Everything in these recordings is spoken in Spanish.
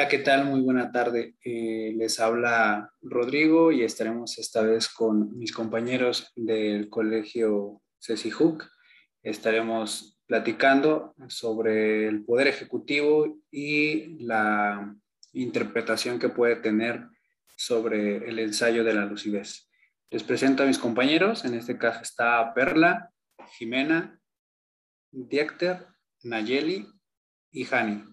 Hola, ¿qué tal? Muy buena tarde. Eh, les habla Rodrigo y estaremos esta vez con mis compañeros del colegio Ceci Hook. Estaremos platicando sobre el poder ejecutivo y la interpretación que puede tener sobre el ensayo de la lucidez. Les presento a mis compañeros. En este caso está Perla, Jimena, Diecter, Nayeli y Hani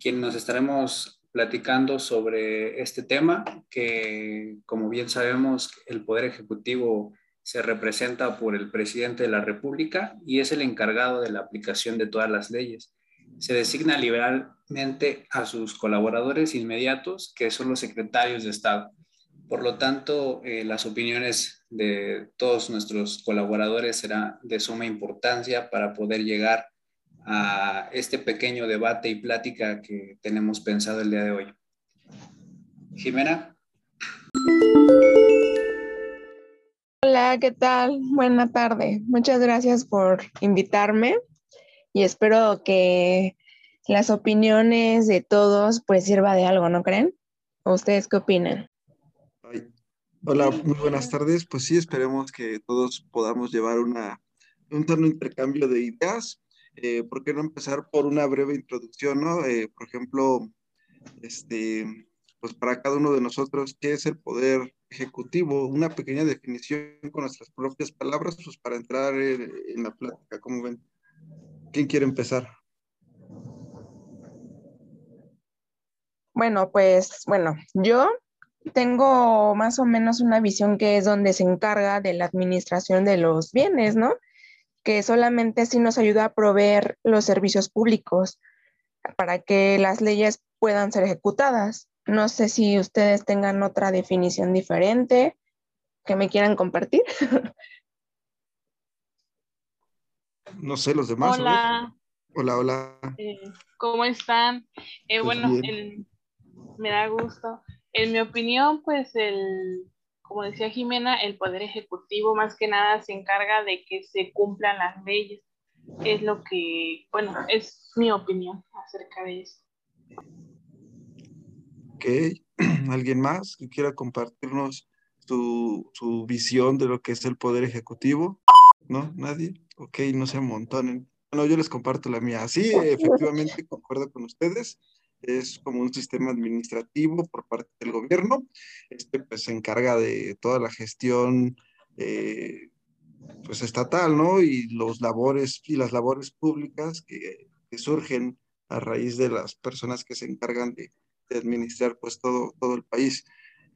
quien nos estaremos platicando sobre este tema, que como bien sabemos, el Poder Ejecutivo se representa por el presidente de la República y es el encargado de la aplicación de todas las leyes. Se designa liberalmente a sus colaboradores inmediatos, que son los secretarios de Estado. Por lo tanto, eh, las opiniones de todos nuestros colaboradores serán de suma importancia para poder llegar a este pequeño debate y plática que tenemos pensado el día de hoy. Jimena. Hola, ¿qué tal? Buena tarde. Muchas gracias por invitarme y espero que las opiniones de todos pues sirva de algo, ¿no creen? ustedes qué opinan? Hola, muy buenas tardes. Pues sí, esperemos que todos podamos llevar una, un tono intercambio de ideas eh, ¿por qué no empezar por una breve introducción, ¿no? Eh, por ejemplo, este, pues para cada uno de nosotros, ¿qué es el poder ejecutivo? Una pequeña definición con nuestras propias palabras, pues para entrar en, en la plática, ¿cómo ven? ¿Quién quiere empezar? Bueno, pues, bueno, yo tengo más o menos una visión que es donde se encarga de la administración de los bienes, ¿no? Que solamente así nos ayuda a proveer los servicios públicos para que las leyes puedan ser ejecutadas. No sé si ustedes tengan otra definición diferente que me quieran compartir. No sé, los demás. Hola. Hola, hola. Eh, ¿Cómo están? Eh, Pues bueno, el- me da gusto. En mi opinión, pues el, como decía Jimena, el Poder Ejecutivo más que nada se encarga de que se cumplan las leyes. Es lo que, bueno, es mi opinión acerca de eso. Ok. ¿Alguien más que quiera compartirnos su, su visión de lo que es el poder ejecutivo? ¿No? ¿Nadie? Ok, no se amontonen. Bueno, yo les comparto la mía. Sí, efectivamente, concuerdo con ustedes. Es como un sistema administrativo por parte del gobierno. Este pues se encarga de toda la gestión eh, pues estatal, ¿no? Y los labores y las labores públicas que, surgen a raíz de las personas que se encargan de, administrar pues todo, todo el país.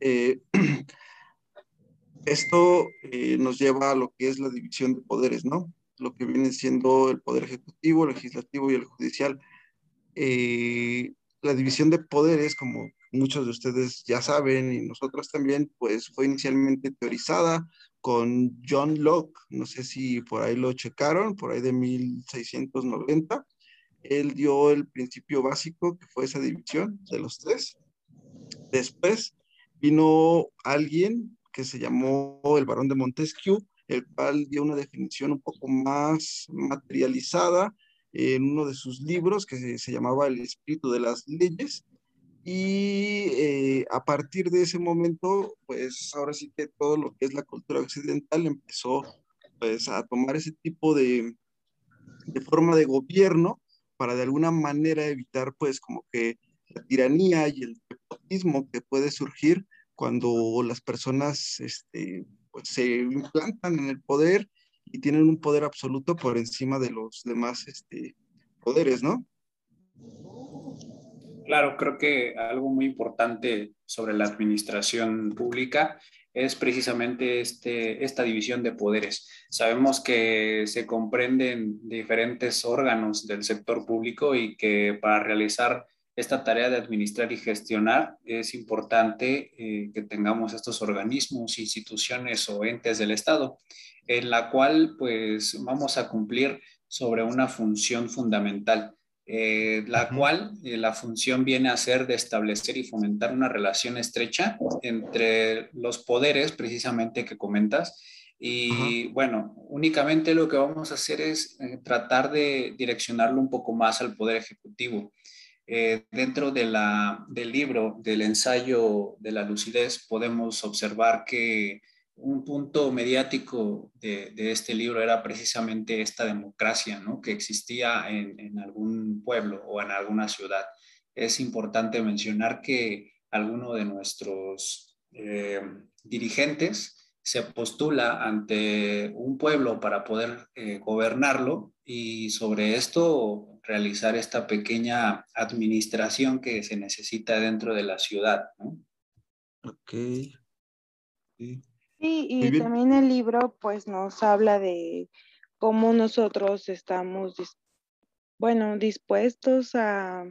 Eh, esto eh, nos lleva a lo que es la división de poderes, ¿no? Lo que viene siendo el poder ejecutivo, legislativo y el judicial. La división de poderes, como muchos de ustedes ya saben y nosotros también, pues fue inicialmente teorizada con John Locke, no sé si por ahí lo checaron, por ahí de 1690. Él dio el principio básico, que fue esa división de los tres. Después vino alguien que se llamó el barón de Montesquieu, el cual dio una definición un poco más materializada en uno de sus libros que se, llamaba El espíritu de las leyes. Y eh, a partir de ese momento, pues ahora sí que todo lo que es la cultura occidental empezó pues a tomar ese tipo de, de forma de gobierno para de alguna manera evitar pues como que la tiranía y el nepotismo que puede surgir cuando las personas este, pues, se implantan en el poder y tienen un poder absoluto por encima de los demás este, poderes, ¿no? Claro, creo que algo muy importante sobre la administración pública es precisamente este, esta división de poderes. Sabemos que se comprenden diferentes órganos del sector público y que para realizar esta tarea de administrar y gestionar es importante eh, que tengamos estos organismos, instituciones o entes del Estado, en la cual pues vamos a cumplir sobre una función fundamental eh, la cual eh, la función viene a ser de establecer y fomentar una relación estrecha entre los poderes precisamente que comentas. Y bueno, únicamente lo que vamos a hacer es eh, tratar de direccionarlo un poco más al poder ejecutivo. Eh, dentro de la, del libro, del ensayo de la lucidez, podemos observar que un punto mediático de, este libro era precisamente esta democracia ¿no? que existía en, algún pueblo o en alguna ciudad. Es importante mencionar que alguno de nuestros eh, dirigentes se postula ante un pueblo para poder eh, gobernarlo y sobre esto realizar esta pequeña administración que se necesita dentro de la ciudad. ¿no? Ok. Sí, y también el libro pues nos habla de cómo nosotros estamos, bueno, dispuestos a,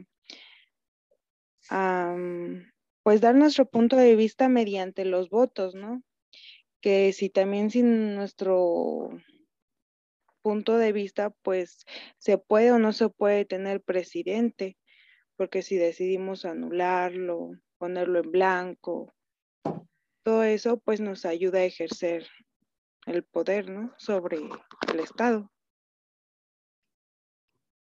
a, pues dar nuestro punto de vista mediante los votos, ¿no? que si también sin nuestro punto de vista, pues se puede o no se puede tener presidente, porque si decidimos anularlo, ponerlo en blanco, todo eso pues nos ayuda a ejercer el poder, ¿no? Sobre el Estado.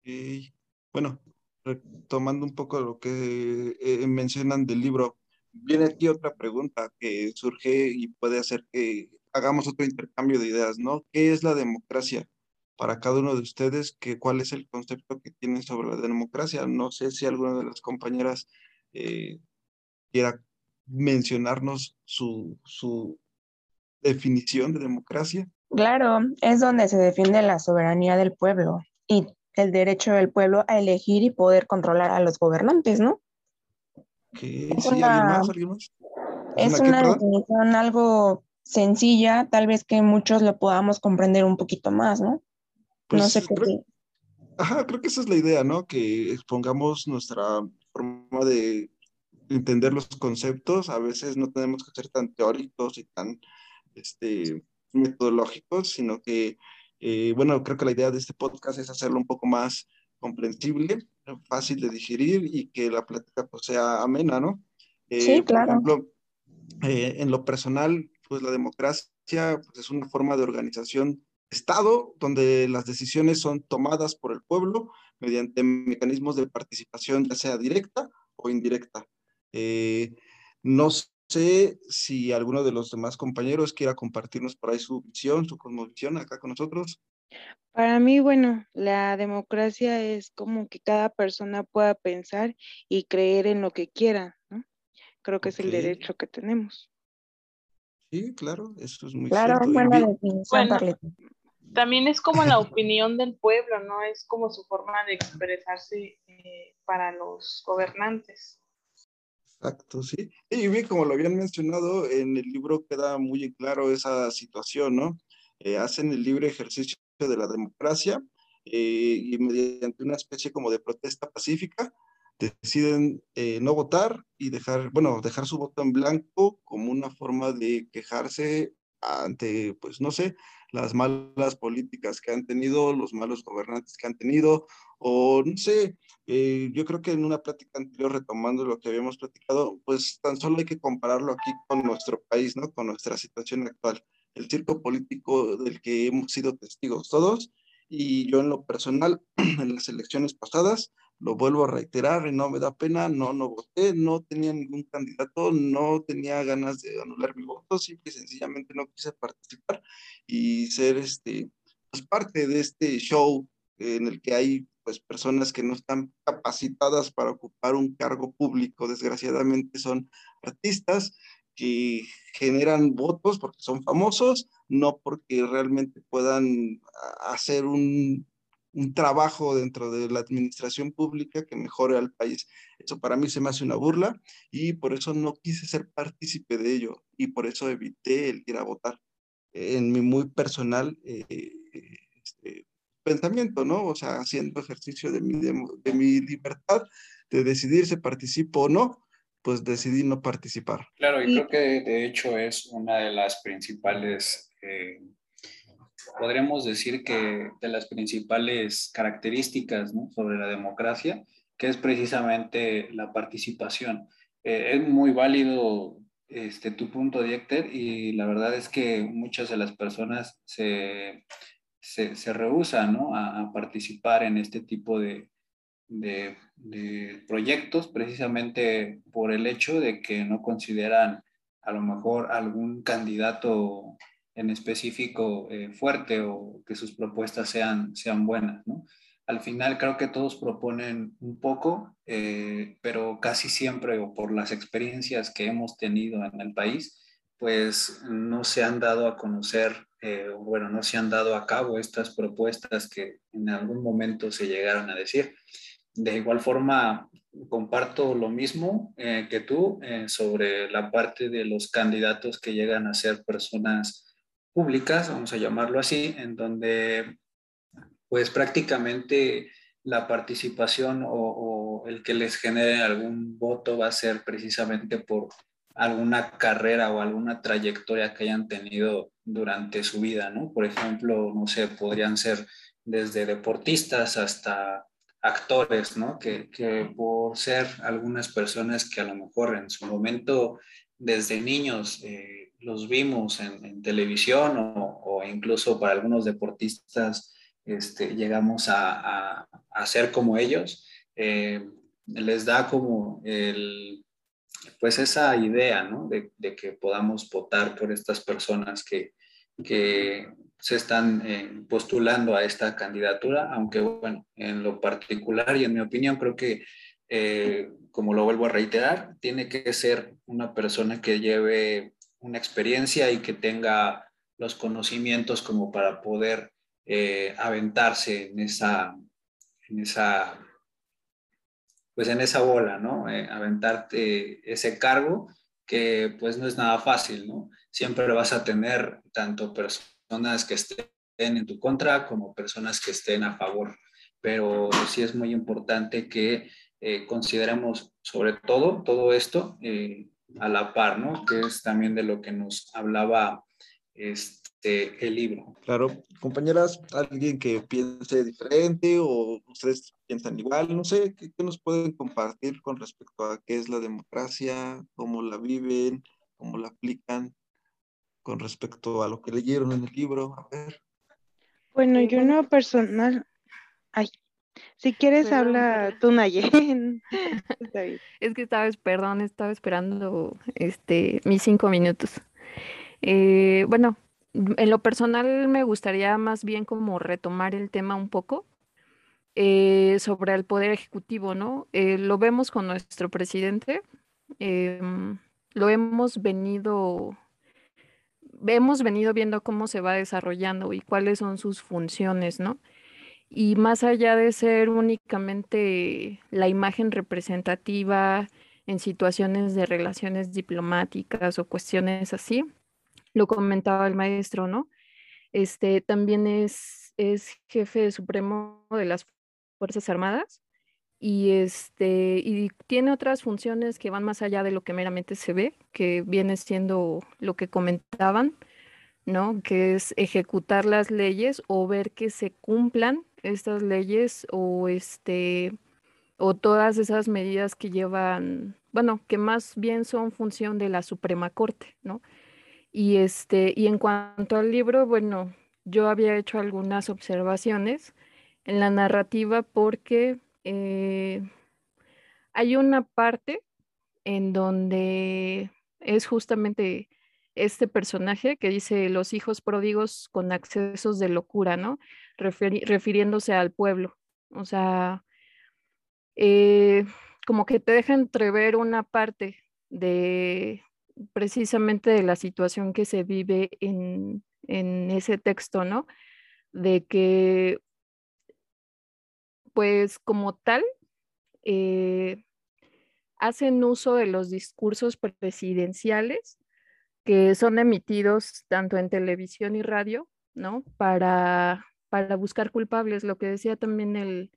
Y bueno, retomando un poco lo que eh, mencionan del libro, viene aquí otra pregunta que surge y puede hacer que hagamos otro intercambio de ideas, ¿no? ¿Qué es la democracia? Para cada uno de ustedes, ¿qué, ¿cuál es el concepto que tienen sobre la democracia? No sé si alguna de las compañeras eh, quiera mencionarnos su, su definición de democracia. Claro, es donde se defiende la soberanía del pueblo y el derecho del pueblo a elegir y poder controlar a los gobernantes, ¿no? Es una, Es una, definición algo sencilla, tal vez que muchos lo podamos comprender un poquito más, ¿no? no pues sé qué. Creo, ajá, creo que esa es la idea, ¿no? Que expongamos nuestra forma de entender los conceptos. A veces no tenemos que ser tan teóricos y tan este, metodológicos, sino que, eh, bueno, creo que la idea de este podcast es hacerlo un poco más comprensible, fácil de digerir y que la plática pues, sea amena, ¿no? Eh, sí, claro. Por ejemplo, eh, en lo personal, pues la democracia pues, es una forma de organización Estado donde las decisiones son tomadas por el pueblo mediante mecanismos de participación, ya sea directa o indirecta. Eh, no sé si alguno de los demás compañeros quiera compartirnos por ahí su visión, su cosmovisión acá con nosotros. Para mí, bueno, la democracia es como que cada persona pueda pensar y creer en lo que quiera, ¿no? Creo que es el derecho que tenemos. Sí, claro, eso es muy claro, buena definición, También es como la opinión del pueblo, ¿no? Es como su forma de expresarse eh, para los gobernantes. Exacto, sí. Y bien, como lo habían mencionado, en el libro queda muy claro esa situación, ¿no? Eh, hacen el libre ejercicio de la democracia eh, y mediante una especie como de protesta pacífica deciden eh, no votar y dejar, bueno, dejar su voto en blanco como una forma de quejarse ante, pues no sé, las malas políticas que han tenido, los malos gobernantes que han tenido, o no sé, eh, yo creo que en una plática anterior, retomando lo que habíamos platicado, pues tan solo hay que compararlo aquí con nuestro país, ¿no? Con nuestra situación actual el circo político del que hemos sido testigos todos. Y yo en lo personal, en las elecciones pasadas, lo vuelvo a reiterar y no me da pena, no, no voté, no tenía ningún candidato, no tenía ganas de anular mi voto, simple y sencillamente no quise participar y ser este, pues parte de este show en el que hay pues personas que no están capacitadas para ocupar un cargo público, desgraciadamente son artistas que generan votos porque son famosos, no porque realmente puedan hacer un, trabajo dentro de la administración pública que mejore al país. Eso para mí se me hace una burla y por eso no quise ser partícipe de ello y por eso evité el ir a votar. En mi muy personal eh, este, pensamiento, ¿no? O sea, haciendo ejercicio de mi, de mi libertad de decidir si participo o no, pues decidí no participar. Claro, y, creo que de hecho es una de las principales, eh, podremos decir que de las principales características ¿no? sobre la democracia, que es precisamente la participación. Eh, es muy válido este, tu punto, Diecter, y la verdad es que muchas de las personas se, se, se rehusan ¿no? a, a, participar en este tipo de, de, proyectos precisamente por el hecho de que no consideran a lo mejor algún candidato en específico eh, fuerte o que sus propuestas sean, sean buenas, ¿no? Al final creo que todos proponen un poco, eh, pero casi siempre o por las experiencias que hemos tenido en el país, pues no se han dado a conocer, eh, bueno, no se han dado a cabo estas propuestas que en algún momento se llegaron a decir. De igual forma, comparto lo mismo eh, que tú eh, sobre la parte de los candidatos que llegan a ser personas públicas, vamos a llamarlo así, en donde pues prácticamente la participación o, el que les genere algún voto va a ser precisamente por alguna carrera o alguna trayectoria que hayan tenido durante su vida, ¿no? Por ejemplo, no sé, podrían ser desde deportistas hasta actores, ¿no? Que, por ser algunas personas que a lo mejor en su momento desde niños eh, los vimos en, televisión o, incluso para algunos deportistas este, llegamos a, a, ser como ellos, eh, les da como el pues esa idea, ¿no? De, que podamos votar por estas personas que, se están eh, postulando a esta candidatura, aunque bueno, en lo particular y en mi opinión creo que, eh, como lo vuelvo a reiterar, tiene que ser una persona que lleve una experiencia y que tenga los conocimientos como para poder eh, aventarse en esa, en esa pues en esa bola, ¿no? Eh, aventarte ese cargo que pues no es nada fácil, ¿no? Siempre vas a tener tanto personas que estén en tu contra como personas que estén a favor, pero sí es muy importante que eh, consideremos sobre todo todo esto eh, a la par, ¿no? Que es también de lo que nos hablaba este, el libro. Claro, compañeras, alguien que piense diferente o ustedes piensan igual, no sé, ¿qué, nos pueden compartir con respecto a qué es la democracia, cómo la viven, cómo la aplican con respecto a lo que leyeron en el libro? A ver. Bueno, yo no personal, ay, si quieres habla tú, Naye. es que estaba, perdón, estaba esperando este, mis cinco minutos. Eh, bueno, en lo personal me gustaría más bien como retomar el tema un poco eh, sobre el poder ejecutivo, ¿no? Eh, lo vemos con nuestro presidente, em, lo hemos venido, hemos venido viendo cómo se va desarrollando y cuáles son sus funciones, ¿no? Y más allá de ser únicamente la imagen representativa en situaciones de relaciones diplomáticas o cuestiones así, lo comentaba el maestro, ¿no? Este también es, es jefe supremo de las Fuerzas Armadas y este y tiene otras funciones que van más allá de lo que meramente se ve, que viene siendo lo que comentaban, ¿no? Que es ejecutar las leyes o ver que se cumplan estas leyes o este o todas esas medidas que llevan, bueno, que más bien son función de la Suprema Corte, ¿no? Y, este, y en cuanto al libro, bueno, yo había hecho algunas observaciones en la narrativa porque eh, hay una parte en donde es justamente este personaje que dice los hijos pródigos con accesos de locura, ¿no? refiriéndose al pueblo. O sea, eh, como que te deja entrever una parte de, precisamente de la situación que se vive en, ese texto, ¿no? De que, pues como tal, eh, hacen uso de los discursos presidenciales que son emitidos tanto en televisión y radio, ¿no? Para, para buscar culpables, lo que decía también el,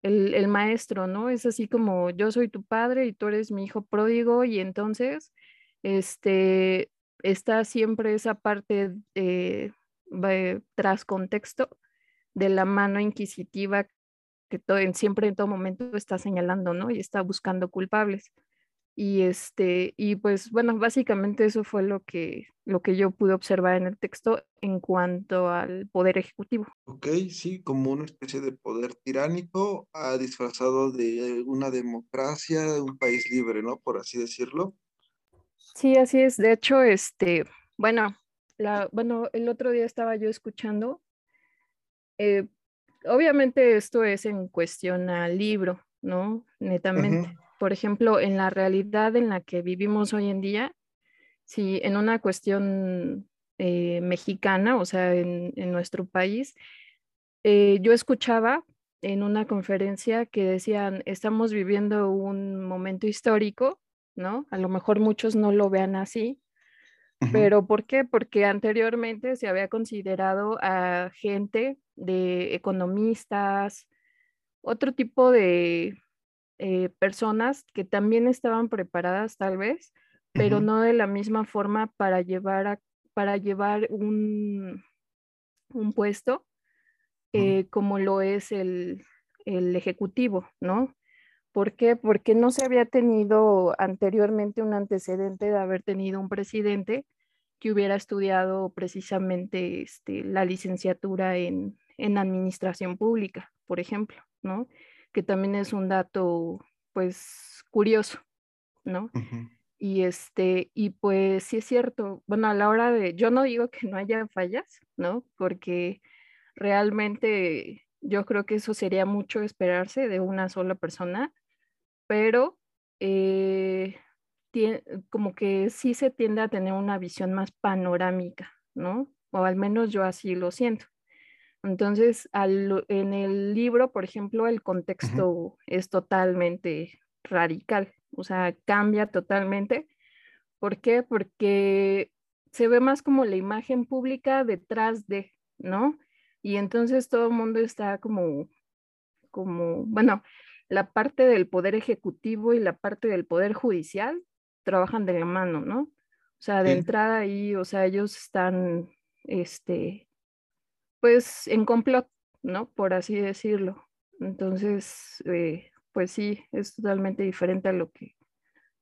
el, maestro, ¿no? Es así como yo soy tu padre y tú eres mi hijo pródigo y entonces este, está siempre esa parte eh, tras contexto de la mano inquisitiva que todo, siempre en todo momento está señalando, ¿no? Y está buscando culpables. Y este, y pues bueno, básicamente eso fue lo que, lo que yo pude observar en el texto en cuanto al poder ejecutivo. Ok, sí, como una especie de poder tiránico ha ah, disfrazado de una democracia, de un país libre, ¿no? Por así decirlo. Sí, así es. De hecho, este, bueno, la, bueno, el otro día estaba yo escuchando. Eh, obviamente esto es en cuestión al libro, ¿no? Netamente por ejemplo, en la realidad en la que vivimos hoy en día, si en una cuestión eh, mexicana, o sea, en, nuestro país, eh, yo escuchaba en una conferencia que decían, estamos viviendo un momento histórico, ¿no? A lo mejor muchos no lo vean así, pero ¿por qué? Porque anteriormente se había considerado a gente de economistas, otro tipo de, eh, personas que también estaban preparadas tal vez, pero no de la misma forma para llevar, a, para llevar un, un puesto eh, como lo es el, el ejecutivo, ¿no? ¿Por qué? Porque no se había tenido anteriormente un antecedente de haber tenido un presidente que hubiera estudiado precisamente este, la licenciatura en, en administración pública, por ejemplo, ¿no? Que también es un dato, pues, curioso, ¿no? Y este, y pues sí es cierto, bueno, a la hora de, yo no digo que no haya fallas, ¿no? Porque realmente yo creo que eso sería mucho esperarse de una sola persona, pero eh, como que sí se tiende a tener una visión más panorámica, ¿no? O al menos yo así lo siento. Entonces, en el libro, por ejemplo, el contexto es totalmente radical, o sea, cambia totalmente. ¿Por qué? Porque se ve más como la imagen pública detrás de, ¿no? Y entonces todo el mundo está como, como, bueno, la parte del poder ejecutivo y la parte del poder judicial trabajan de la mano, ¿no? O sea, de entrada ahí, o sea, ellos están, este, pues en complot, ¿no? Por así decirlo. Entonces, eh, pues sí, es totalmente diferente a lo que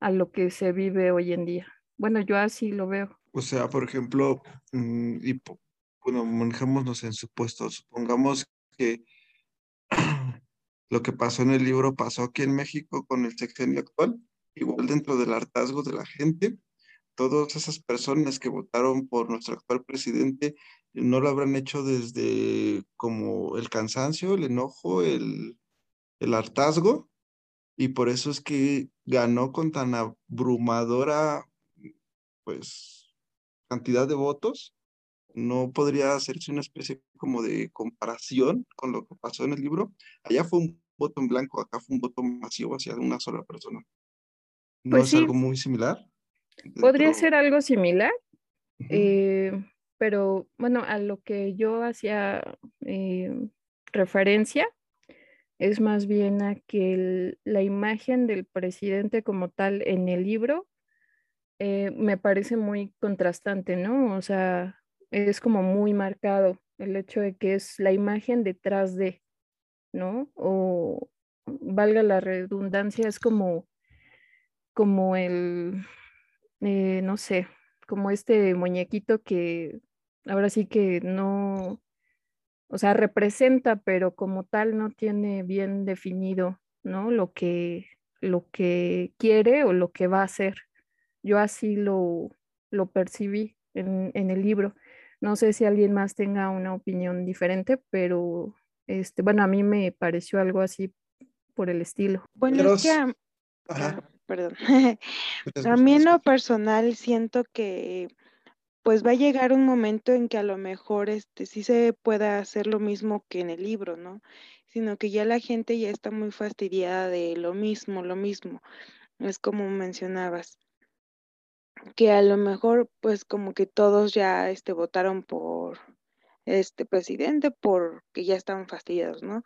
a lo que se vive hoy en día. Bueno, yo así lo veo. O sea, por ejemplo, mm, y bueno, manejémonos en supuestos. Supongamos que lo que pasó en el libro pasó aquí en México con el sexenio actual, igual dentro del hartazgo de la gente, todas esas personas que votaron por nuestro actual presidente no lo habrán hecho desde como el cansancio, el enojo, el, hartazgo, y por eso es que ganó con tan abrumadora, pues, cantidad de votos. No podría hacerse una especie como de comparación con lo que pasó en el libro. Allá fue un voto en blanco, acá fue un voto masivo hacia una sola persona. ¿No pues es algo muy similar? Podría ser algo similar, eh, pero bueno, a lo que yo hacía eh, referencia es más bien a que la imagen del presidente como tal en el libro eh, me parece muy contrastante, ¿no? O sea, es como muy marcado el hecho de que es la imagen detrás de, ¿no? O valga la redundancia, es como, como el, eh, no sé, como este muñequito que ahora sí que no, o sea, representa, pero como tal no tiene bien definido, ¿no? Lo que, lo que quiere o lo que va a hacer. Yo así lo, lo percibí en, en el libro. No sé si alguien más tenga una opinión diferente, pero este, bueno, a mí me pareció algo así por el estilo. Bueno, es que perdón. a mí en lo personal siento que pues va a llegar un momento en que a lo mejor este sí se pueda hacer lo mismo que en el libro, ¿no? Sino que ya la gente ya está muy fastidiada de lo mismo, lo mismo. Es como mencionabas, que a lo mejor pues como que todos ya este votaron por este presidente porque ya estaban fastidiados, ¿no?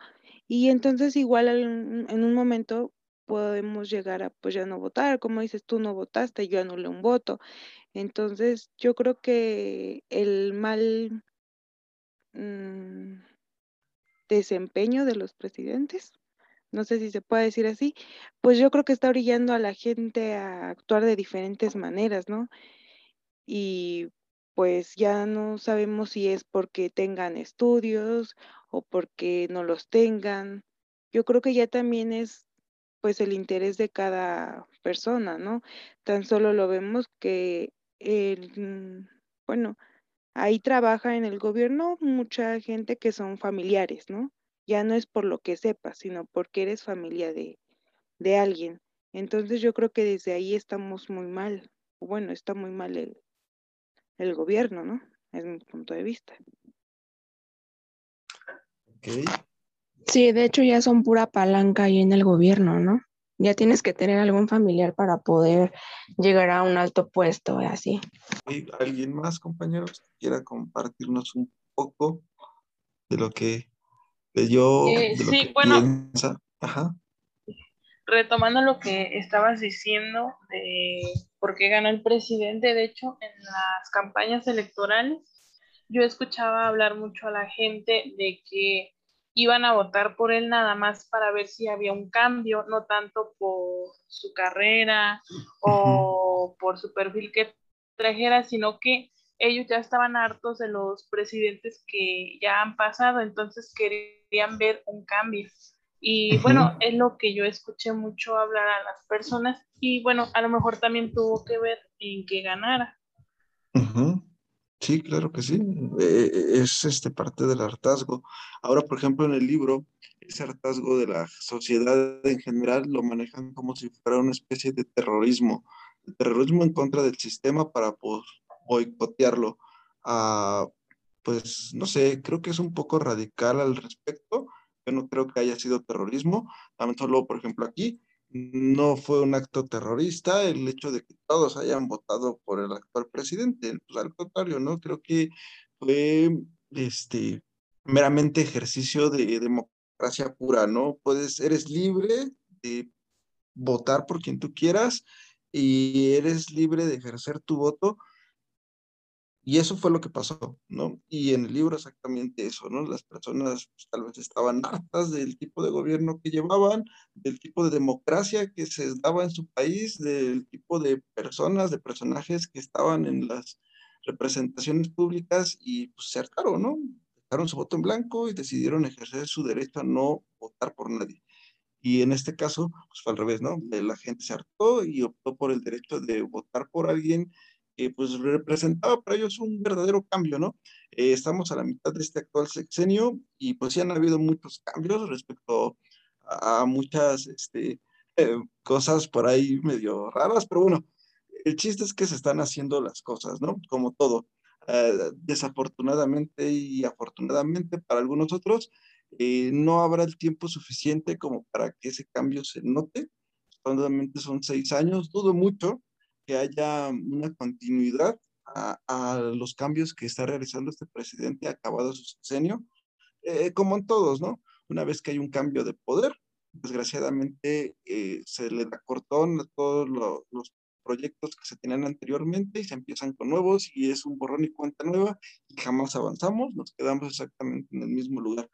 Y entonces igual en un momento podemos llegar a pues ya no votar, como dices, tú no votaste, yo anulé un voto. Entonces, yo creo que el mal mm, desempeño de los presidentes no sé si se puede decir así, pues yo creo que está orillando a la gente a actuar de diferentes maneras, ¿no? Y pues ya no sabemos si es porque tengan estudios o porque no los tengan. Yo creo que ya también es pues el interés de cada persona, ¿no? Tan solo lo vemos que, el, bueno, ahí trabaja en el gobierno mucha gente que son familiares, ¿no? Ya no es por lo que sepas, sino porque eres familia de, de alguien. Entonces yo creo que desde ahí estamos muy mal, bueno, está muy mal el, el gobierno, ¿no? Es mi punto de vista. Okay. Sí, de hecho ya son pura palanca ahí en el gobierno, ¿no? Ya tienes que tener algún familiar para poder llegar a un alto puesto, así. ¿Alguien más, compañeros, quiera compartirnos un poco de lo que yo eh, sí, bueno, piensa? Ajá. Retomando lo que estabas diciendo de por qué ganó el presidente, de hecho, en las campañas electorales, yo escuchaba hablar mucho a la gente de que iban a votar por él nada más para ver si había un cambio, no tanto por su carrera o por su perfil que trajera, sino que ellos ya estaban hartos de los presidentes que ya han pasado, entonces querían ver un cambio. Y bueno, es lo que yo escuché mucho hablar a las personas y bueno, a lo mejor también tuvo que ver en que ganara. Sí, claro que sí. Eh, es este parte del hartazgo. Ahora, por ejemplo, en el libro, ese hartazgo de la sociedad en general lo manejan como si fuera una especie de terrorismo, terrorismo en contra del sistema para pues, boicotearlo. Ah, pues no sé, creo que es un poco radical al respecto. Yo no creo que haya sido terrorismo. También solo, por ejemplo, aquí no fue un acto terrorista el hecho de que todos hayan votado por el actual presidente. Pues al contrario, ¿no? Creo que fue este, meramente ejercicio de democracia pura, ¿no? Puedes, eres libre de votar por quien tú quieras y eres libre de ejercer tu voto y eso fue lo que pasó, ¿no? Y en el libro exactamente eso, ¿no? Las personas pues, tal vez estaban hartas del tipo de gobierno que llevaban, del tipo de democracia que se daba en su país, del tipo de personas, de personajes que estaban en las representaciones públicas y pues se hartaron, ¿no? Dejaron su voto en blanco y decidieron ejercer su derecho a no votar por nadie. Y en este caso, pues fue al revés, ¿no? La gente se hartó y optó por el derecho de votar por alguien pues representaba para ellos un verdadero cambio, ¿no? Eh, estamos a la mitad de este actual sexenio y pues sí han habido muchos cambios respecto a, muchas este, eh, cosas por ahí medio raras, pero bueno, el chiste es que se están haciendo las cosas, ¿no? Como todo. Eh, desafortunadamente y afortunadamente para algunos otros, no habrá el tiempo suficiente como para que ese cambio se note. Solamente son seis años, dudo mucho, que haya una continuidad a, los cambios que está realizando este presidente acabado su sexenio, eh, como en todos, ¿no? Una vez que hay un cambio de poder, desgraciadamente eh, se le da cortón a todos los proyectos que se tenían anteriormente y se empiezan con nuevos y es un borrón y cuenta nueva y jamás avanzamos, nos quedamos exactamente en el mismo lugar.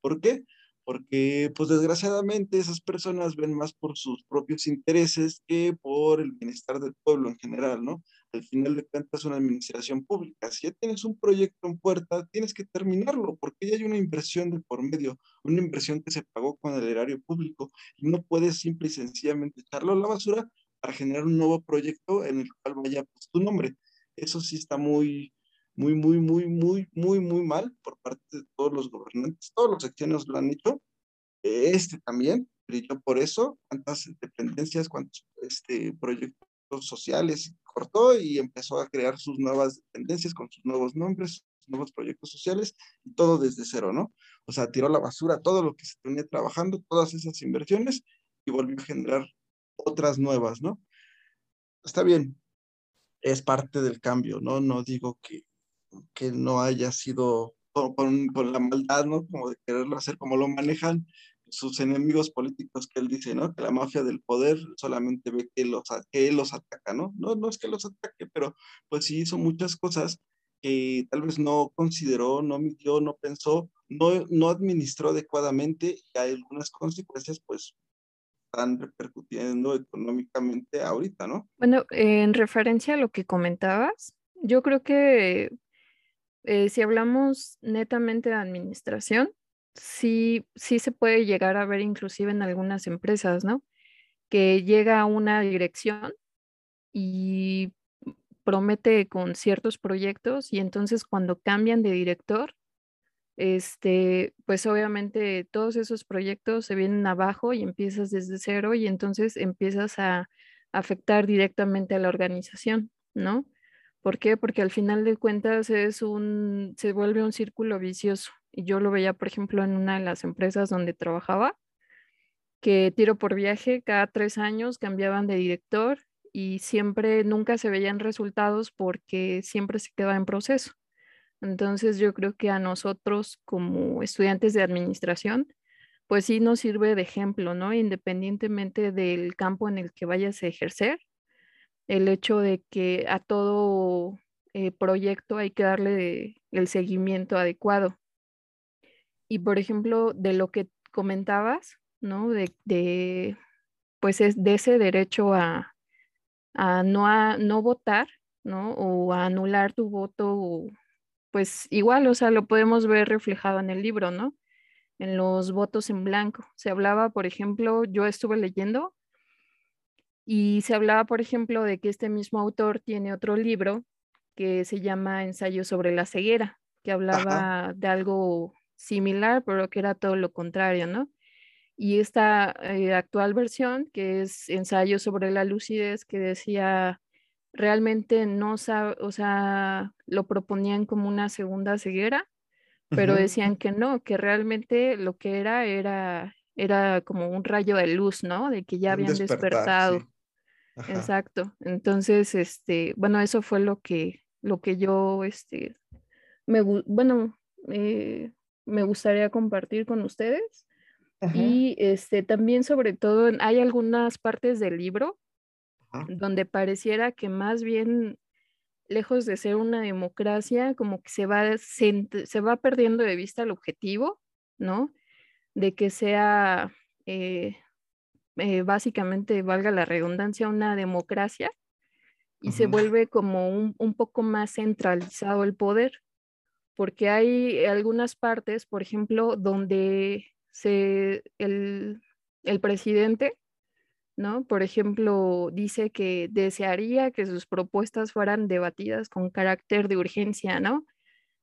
¿Por qué? Porque pues desgraciadamente esas personas ven más por sus propios intereses que por el bienestar del pueblo en general, ¿no? Al final de cuentas, una administración pública, si ya tienes un proyecto en puerta, tienes que terminarlo, porque ya hay una inversión de por medio, una inversión que se pagó con el erario público, y no puedes simple y sencillamente echarlo a la basura para generar un nuevo proyecto en el cual vaya pues, tu nombre. Eso sí está muy, muy, muy, muy, muy, muy, muy mal por parte de todos los gobernantes. Todos los secciones lo han hecho. Este también brilló por eso. Cuántas dependencias, cuántos este, proyectos sociales cortó y empezó a crear sus nuevas dependencias con sus nuevos nombres, sus nuevos proyectos sociales y todo desde cero, ¿no? O sea, tiró la basura todo lo que se tenía trabajando, todas esas inversiones y volvió a generar otras nuevas, ¿no? Está bien, es parte del cambio, ¿no? No digo que que no haya sido con, la maldad, ¿no? Como de quererlo hacer como lo manejan sus enemigos políticos que él dice, ¿no? Que la mafia del poder solamente ve que, los, que él los ataca, ¿no? ¿no? No es que los ataque, pero pues sí hizo muchas cosas que tal vez no consideró, no midió, no pensó no, no administró adecuadamente y hay algunas consecuencias pues están repercutiendo económicamente ahorita, ¿no? Bueno, en referencia a lo que comentabas, yo creo que eh, si hablamos netamente de administración, sí, sí se puede llegar a ver inclusive en algunas empresas, ¿no? Que llega una dirección y promete con ciertos proyectos y entonces cuando cambian de director, este, pues obviamente todos esos proyectos se vienen abajo y empiezas desde cero y entonces empiezas a afectar directamente a la organización, ¿no? ¿Por qué? Porque al final de cuentas es un, se vuelve un círculo vicioso. Y yo lo veía, por ejemplo, en una de las empresas donde trabajaba, que tiro por viaje, cada tres años cambiaban de director y siempre, nunca se veían resultados porque siempre se quedaba en proceso. Entonces yo creo que a nosotros como estudiantes de administración, pues sí nos sirve de ejemplo, ¿no? Independientemente del campo en el que vayas a ejercer, el hecho de que a todo eh, proyecto hay que darle el seguimiento adecuado. Y por ejemplo, de lo que comentabas, ¿no? De, pues es de ese derecho a, no, a no votar, ¿no? O a anular tu voto pues igual, o sea, lo podemos ver reflejado en el libro, ¿no? En los votos en blanco. Se hablaba, por ejemplo, yo estuve leyendo y se hablaba, por ejemplo, de que este mismo autor tiene otro libro que se llama Ensayo sobre la ceguera, que hablaba de algo similar, pero que era todo lo contrario, ¿no? Y esta eh, actual versión, que es Ensayo sobre la lucidez, que decía realmente no sabe, o sea, lo proponían como una segunda ceguera, pero decían que no, que realmente lo que era era era como un rayo de luz, ¿no? De que ya habían despertado. Exacto. Entonces, este, bueno, eso fue lo que lo que yo este me bueno, eh, me gustaría compartir con ustedes. Y este también sobre todo hay algunas partes del libro donde pareciera que más bien, lejos de ser una democracia, como que se va, se, va perdiendo de vista el objetivo, ¿no? De que sea eh, eh, básicamente, valga la redundancia, una democracia y se vuelve como un, poco más centralizado el poder, porque hay algunas partes, por ejemplo, donde se, el, el presidente ¿no? Por ejemplo, dice que desearía que sus propuestas fueran debatidas con carácter de urgencia, ¿no?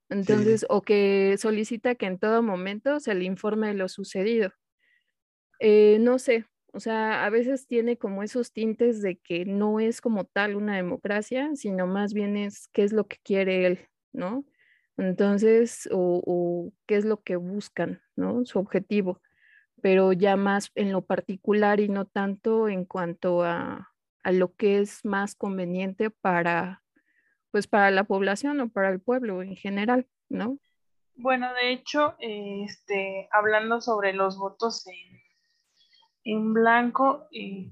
Entonces, o que solicita que en todo momento se le informe de lo sucedido. Eh, no sé, o sea, a veces tiene como esos tintes de que no es como tal una democracia, sino más bien es qué es lo que quiere él, ¿no? Entonces, o, qué es lo que buscan, ¿no? Su objetivo pero ya más en lo particular y no tanto en cuanto a, lo que es más conveniente para, pues para la población o para el pueblo en general, ¿no? Bueno, de hecho, este, hablando sobre los votos en, en blanco,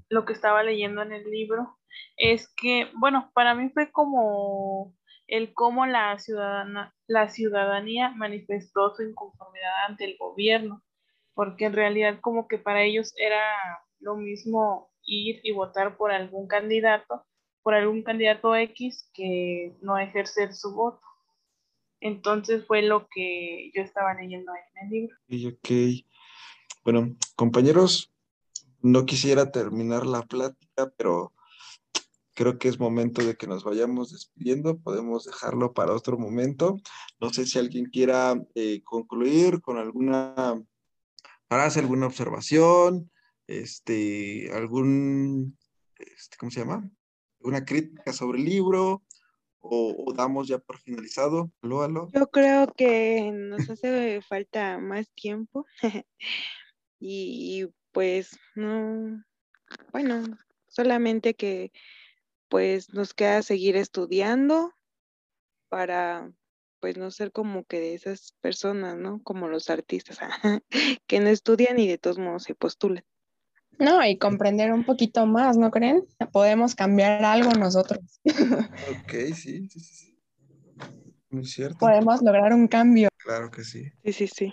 lo que estaba leyendo en el libro es que, bueno, para mí fue como el cómo la, ciudadana, la ciudadanía manifestó su inconformidad ante el gobierno porque en realidad como que para ellos era lo mismo ir y votar por algún candidato, por algún candidato X que no ejercer su voto. Entonces fue lo que yo estaba leyendo en el libro. Ok, Bueno, compañeros, no quisiera terminar la plática, pero creo que es momento de que nos vayamos despidiendo. Podemos dejarlo para otro momento. No sé si alguien quiera eh, concluir con alguna ¿Harás alguna observación? Este, algún, este, ¿cómo se llama? ¿Una crítica sobre el libro? O, damos ya por finalizado? ¿Aló, Yo creo que nos hace falta más tiempo. y pues no, bueno, solamente que pues nos queda seguir estudiando para pues no ser como que de esas personas, ¿no? Como los artistas, que no estudian y de todos modos se postulan. No, y comprender un poquito más, ¿no creen? Podemos cambiar algo nosotros. Ok, sí, sí, sí. Muy cierto. Podemos lograr un cambio. Claro que sí. Sí, sí, sí.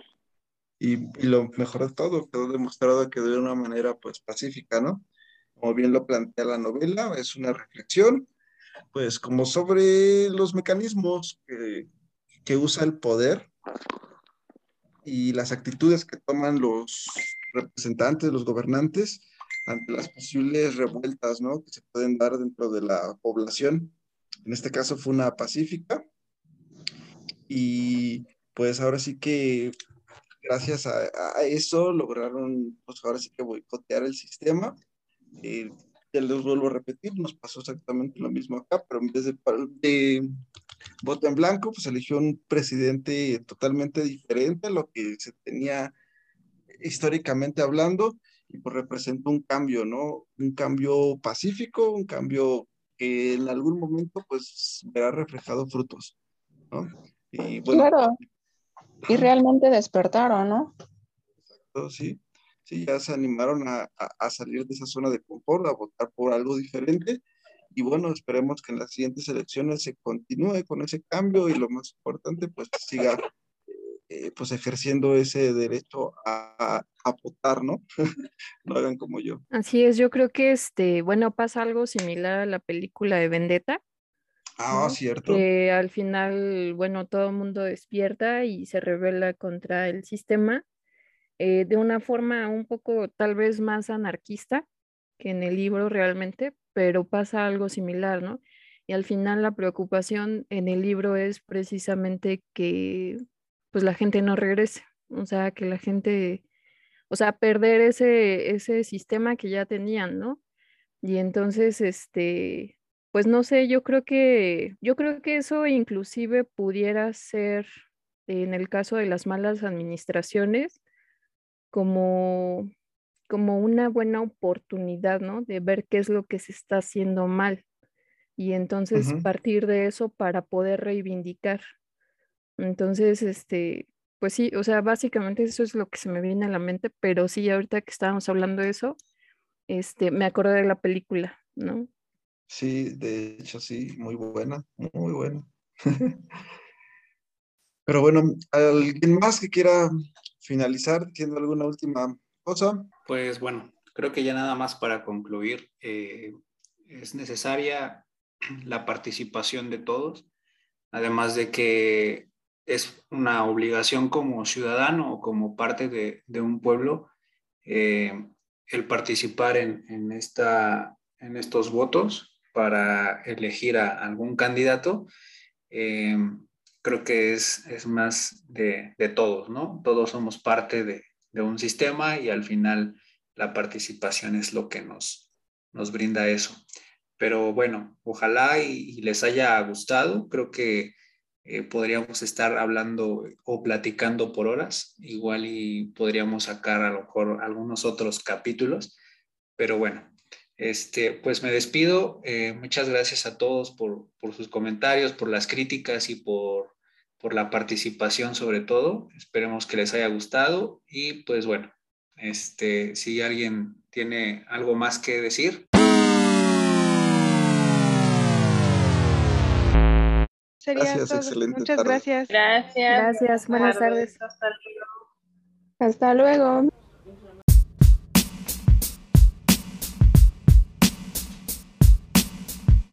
Y, lo mejor de todo, quedó demostrado que de una manera pues pacífica, ¿no? Como bien lo plantea la novela, es una reflexión, pues como sobre los mecanismos que, que usa el poder y las actitudes que toman los representantes, los gobernantes, ante las posibles revueltas, ¿no? Que se pueden dar dentro de la población. En este caso fue una pacífica. Y pues ahora sí que gracias a, eso lograron, pues ahora sí que boicotear el sistema. Eh, ya les vuelvo a repetir, nos pasó exactamente lo mismo acá, pero en vez de, de voto en blanco, pues eligió un presidente totalmente diferente a lo que se tenía históricamente hablando y pues representa un cambio, ¿no? Un cambio pacífico, un cambio que en algún momento pues verá reflejado frutos, ¿no? Claro. Y realmente despertaron, ¿no? Exacto, sí. Sí, ya se animaron a, a, salir de esa zona de confort, a votar por algo diferente. Y bueno, esperemos que en las siguientes elecciones se continúe con ese cambio y lo más importante, pues siga eh, pues ejerciendo ese derecho a, votar, ¿no? no hagan como yo. Así es, yo creo que este, bueno, pasa algo similar a la película de Vendetta. Ah, cierto. Que al final, bueno, todo el mundo despierta y se revela contra el sistema eh, de una forma un poco tal vez más anarquista que en el libro realmente, pero pasa algo similar, ¿no? Y al final la preocupación en el libro es precisamente que pues la gente no regrese. O sea, que la gente, o sea, perder ese, ese sistema que ya tenían, ¿no? Y entonces, este, pues no sé, yo creo que, yo creo que eso inclusive pudiera ser, en el caso de las malas administraciones, como, como una buena oportunidad, ¿no? De ver qué es lo que se está haciendo mal. Y entonces partir de eso para poder reivindicar entonces, este, pues sí, o sea, básicamente eso es lo que se me viene a la mente, pero sí, ahorita que estábamos hablando de eso, este, me acordé de la película, ¿no? Sí, de hecho sí, muy buena, muy buena. Pero bueno, ¿alguien más que quiera finalizar diciendo alguna última cosa? Pues bueno, creo que ya nada más para concluir, eh, es necesaria la participación de todos, además de que es una obligación como ciudadano o como parte de, un pueblo eh, el participar en, esta, en estos votos para elegir a algún candidato. Eh, creo que es, es más de, todos, ¿no? Todos somos parte de, un sistema y al final la participación es lo que nos, nos brinda eso. Pero bueno, ojalá y les haya gustado. Creo que eh, podríamos estar hablando o platicando por horas, igual y podríamos sacar a lo mejor algunos otros capítulos, pero bueno, este, pues me despido. Eh, muchas gracias a todos por, por, sus comentarios, por las críticas y por, por la participación sobre todo. Esperemos que les haya gustado y pues bueno, este, si alguien tiene algo más que decir. gracias, excelente Muchas gracias. Gracias. Gracias, buenas tardes. Hasta luego. Hasta luego.